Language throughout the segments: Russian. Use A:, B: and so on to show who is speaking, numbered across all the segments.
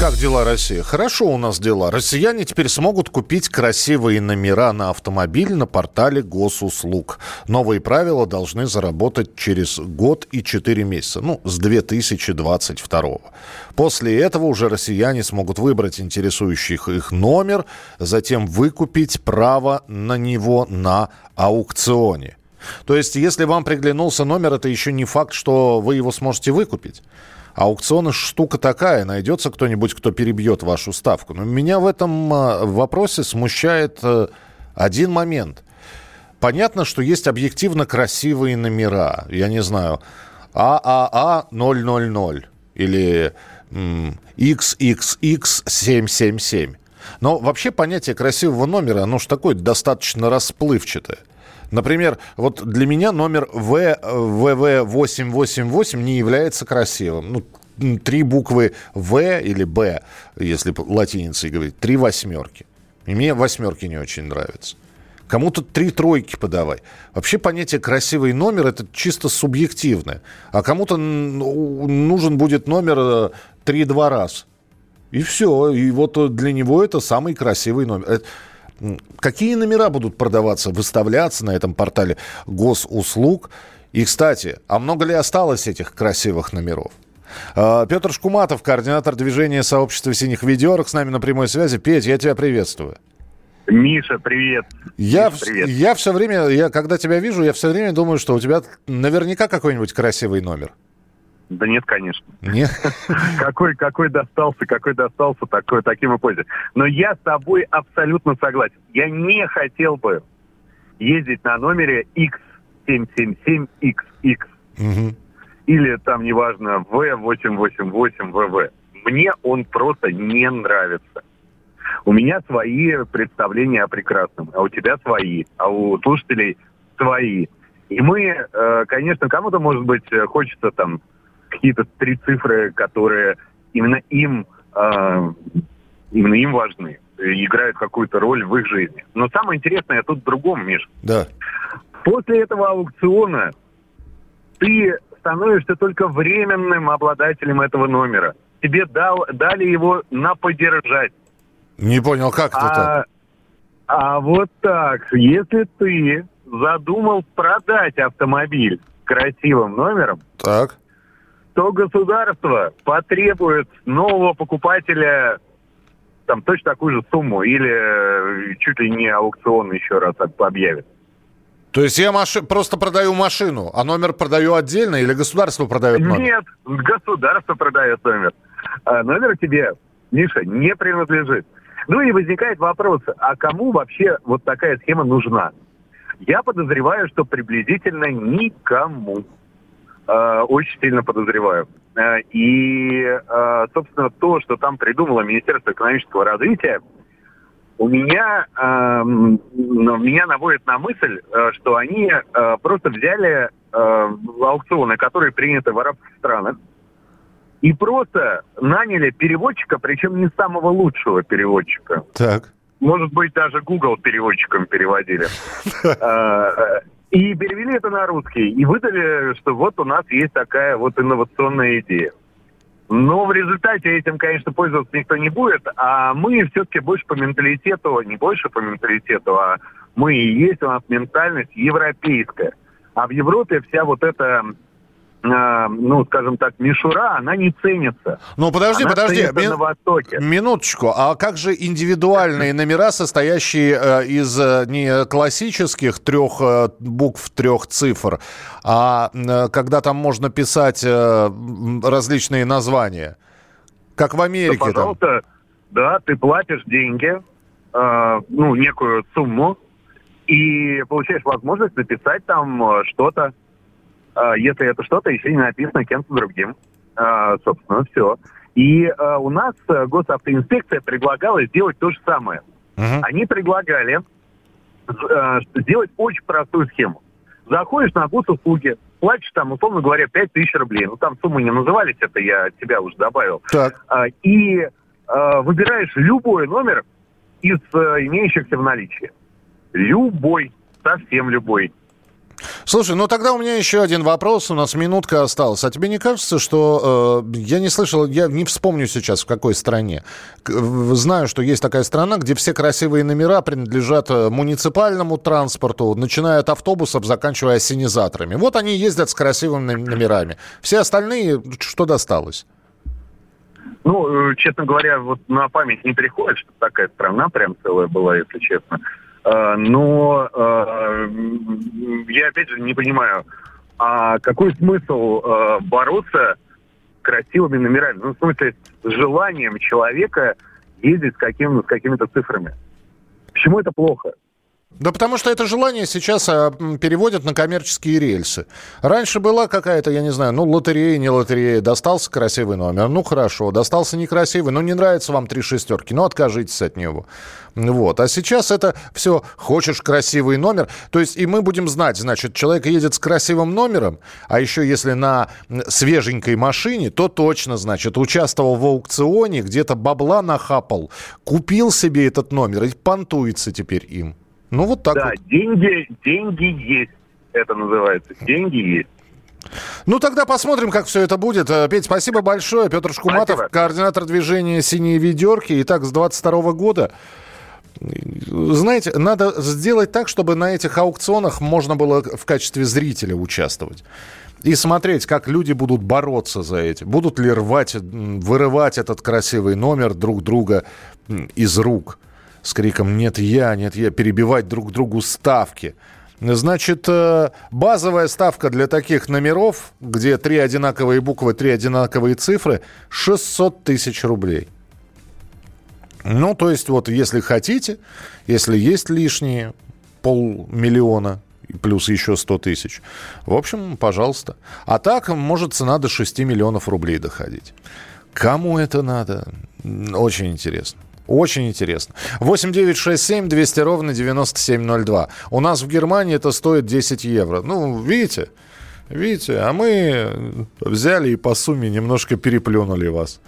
A: Как дела России? Хорошо у нас дела. Россияне теперь смогут купить красивые номера на автомобиль на портале госуслуг. Новые правила должны заработать через год и 4 месяца. Ну, с 2022. После этого уже россияне смогут выбрать интересующих их номер, затем выкупить право на него на аукционе. То есть, если вам приглянулся номер, это еще не факт, что вы его сможете выкупить. Аукционы штука такая, найдется кто-нибудь, кто перебьет вашу ставку. Но меня в этом а, вопросе смущает э, один момент. Понятно, что есть объективно красивые номера. Я не знаю, ААА 000 или м, XXX777. Но вообще понятие красивого номера, оно же такое достаточно расплывчатое. Например, вот для меня номер В, ВВ888 не является красивым. Ну, три буквы В или Б, если латиницей говорить, три восьмерки. И мне восьмерки не очень нравятся. Кому-то три тройки подавай. Вообще понятие красивый номер это чисто субъективное. А кому-то нужен будет номер э, три-два раз. И все. И вот для него это самый красивый номер. Какие номера будут продаваться, выставляться на этом портале госуслуг? И, кстати, а много ли осталось этих красивых номеров? А, Петр Шкуматов, координатор движения сообщества синих ведерок, с нами на прямой связи. Петь, я тебя приветствую.
B: Миша, привет.
A: Я,
B: Миша, привет.
A: я все время, я, когда тебя вижу, я все время думаю, что у тебя наверняка какой-нибудь красивый номер.
B: Да нет, конечно.
A: Нет?
B: Какой, какой достался, какой достался, такой, таким и пользуюсь. Но я с тобой абсолютно согласен. Я не хотел бы ездить на номере X777XX.
A: Мгм.
B: Или там, неважно, V888VV. Мне он просто не нравится. У меня свои представления о прекрасном, а у тебя свои, а у слушателей свои. И мы, э, конечно, кому-то, может быть, э, хочется там какие-то три цифры, которые именно им, э, именно им важны, играют какую-то роль в их жизни. Но самое интересное тут в другом, Миш.
A: Да.
B: После этого аукциона ты становишься только временным обладателем этого номера. Тебе дал, дали его на подержать.
A: Не понял, как это так?
B: А, а вот так, если ты задумал продать автомобиль красивым номером,
A: Так.
B: То государство потребует нового покупателя там точно такую же сумму или э, чуть ли не аукцион еще раз об- объявит.
A: То есть я маши... просто продаю машину, а номер продаю отдельно или государство продает номер?
B: Нет, государство продает номер. А номер тебе, Миша, не принадлежит. Ну и возникает вопрос, а кому вообще вот такая схема нужна? Я подозреваю, что приблизительно никому. Э, очень сильно подозреваю. Э, И, э, собственно, то, что там придумало Министерство экономического развития, у меня, ну, меня наводит на мысль, э, что они э, просто взяли э, аукционы, которые приняты в арабских странах, и просто наняли переводчика, причем не самого лучшего переводчика.
A: Так.
B: Может быть, даже Google переводчиком переводили. И перевели это на русский. И выдали, что вот у нас есть такая вот инновационная идея. Но в результате этим, конечно, пользоваться никто не будет, а мы все-таки больше по менталитету, не больше по менталитету, а мы и есть у нас ментальность европейская. А в Европе вся вот эта, ну, скажем так, мишура, она не ценится.
A: Ну, подожди,
B: Она
A: подожди.
B: ценится
A: Ми-
B: на Востоке.
A: Минуточку. А как же индивидуальные номера, состоящие э, из э, не классических трех э, букв, трех цифр, а э, когда там можно писать э, различные названия? Как в
B: Да,
A: Америке там.
B: пожалуйста, да, ты платишь деньги, э, ну, некую сумму, и получаешь возможность написать там э, что-то, если это что-то еще не написано кем-то другим. Э, собственно, все. И э, у нас э, госавтоинспекция предлагала сделать то же самое.
A: Мгм.
B: Они предлагали э, сделать очень простую схему. заходишь на госуслуги, платишь там, условно говоря, 5 тысяч рублей. Ну, там суммы не назывались, это я от тебя уже добавил.
A: Так.
B: А, и а, выбираешь любой номер из а, имеющихся в наличии. Любой, совсем любой.
A: Слушай, ну тогда у меня еще один вопрос, у нас минутка осталась. А тебе не кажется, что э, я не слышал, я не вспомню сейчас в какой стране. Знаю, что есть такая страна, где все красивые номера принадлежат э, муниципальному транспорту, начиная от автобусов, заканчивая осенизаторами. Вот они ездят с красивыми номерами. Все остальные, что досталось?
B: Ну, э, честно говоря, вот на память не приходит, что такая страна прям целая была, если честно. Э, но э, я опять же не понимаю, а какой смысл э, бороться красивыми номерами? Ну, в смысле, с желанием человека ездить с, каким, с какими-то цифрами. Почему это плохо?
A: Да потому что это желание сейчас а, переводят на коммерческие рельсы. Раньше была какая-то, я не знаю, ну, лотерея, не лотерея. Достался красивый номер, ну, хорошо. Достался некрасивый, ну, не нравится вам три шестерки, ну, откажитесь от него. Вот. А сейчас это все, хочешь красивый номер. То есть и мы будем знать, значит, человек едет с красивым номером, а еще если на свеженькой машине, то точно, значит, участвовал в аукционе, где-то бабла нахапал, купил себе этот номер и понтуется теперь им. Ну, вот так
B: да,
A: вот.
B: деньги, деньги есть, это называется. Деньги есть.
A: Ну, тогда посмотрим, как все это будет. Э, Петь, спасибо большое. Петр Шкуматов, спасибо. координатор движения «Синие ведерки». Итак, с 22 года знаете, надо сделать так, чтобы на этих аукционах можно было в качестве зрителя участвовать. И смотреть, как люди будут бороться за эти. Будут ли рвать, вырывать этот красивый номер друг друга из рук с криком «нет я, нет я», перебивать друг другу ставки. Значит, э, базовая ставка для таких номеров, где три одинаковые буквы, три одинаковые цифры, 600 тысяч рублей. Ну, то есть, вот, если хотите, если есть лишние полмиллиона, плюс еще 100 тысяч, в общем, пожалуйста. А так, может цена до 6 миллионов рублей доходить. Кому это надо? Очень интересно. Очень интересно. 8 9 6 7 200 ровно 9702. У нас в Германии это стоит 10 евро. Ну, видите, видите, а мы взяли и по сумме немножко переплюнули вас.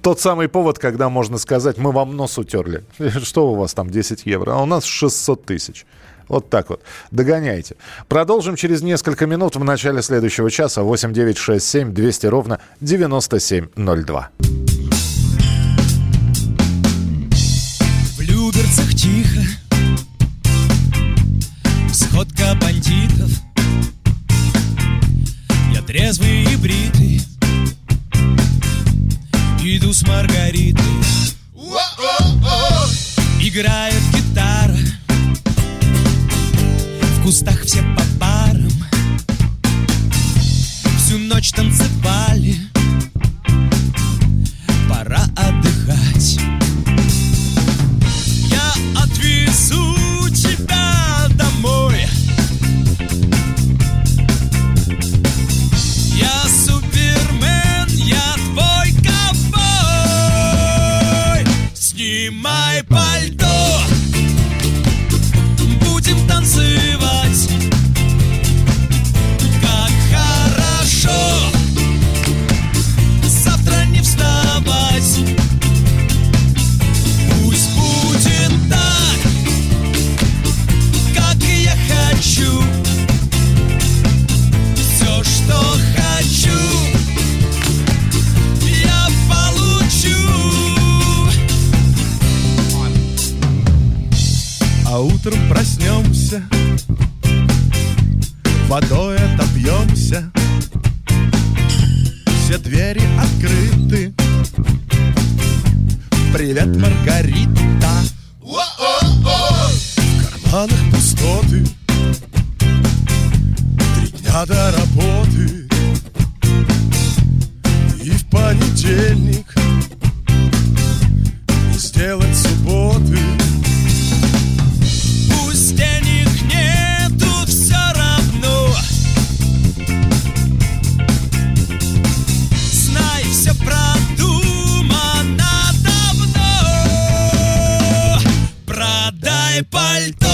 A: Тот самый повод, когда можно сказать, мы вам нос утерли. Что у вас там 10 евро? А у нас 600 тысяч. Вот так вот. Догоняйте. Продолжим через несколько минут в начале следующего часа. 8 9 6 7 200 ровно 9702.
C: Тихо. Сходка бандитов. Я трезвый и бритый. Иду с Маргаритой. Играет гитара. В кустах все по парам Всю ночь танцевали Водой отопьемся Все двери открыты. Привет, Маргарита. В карманах пустоты. Дня до работы. И в понедельник de
D: palto.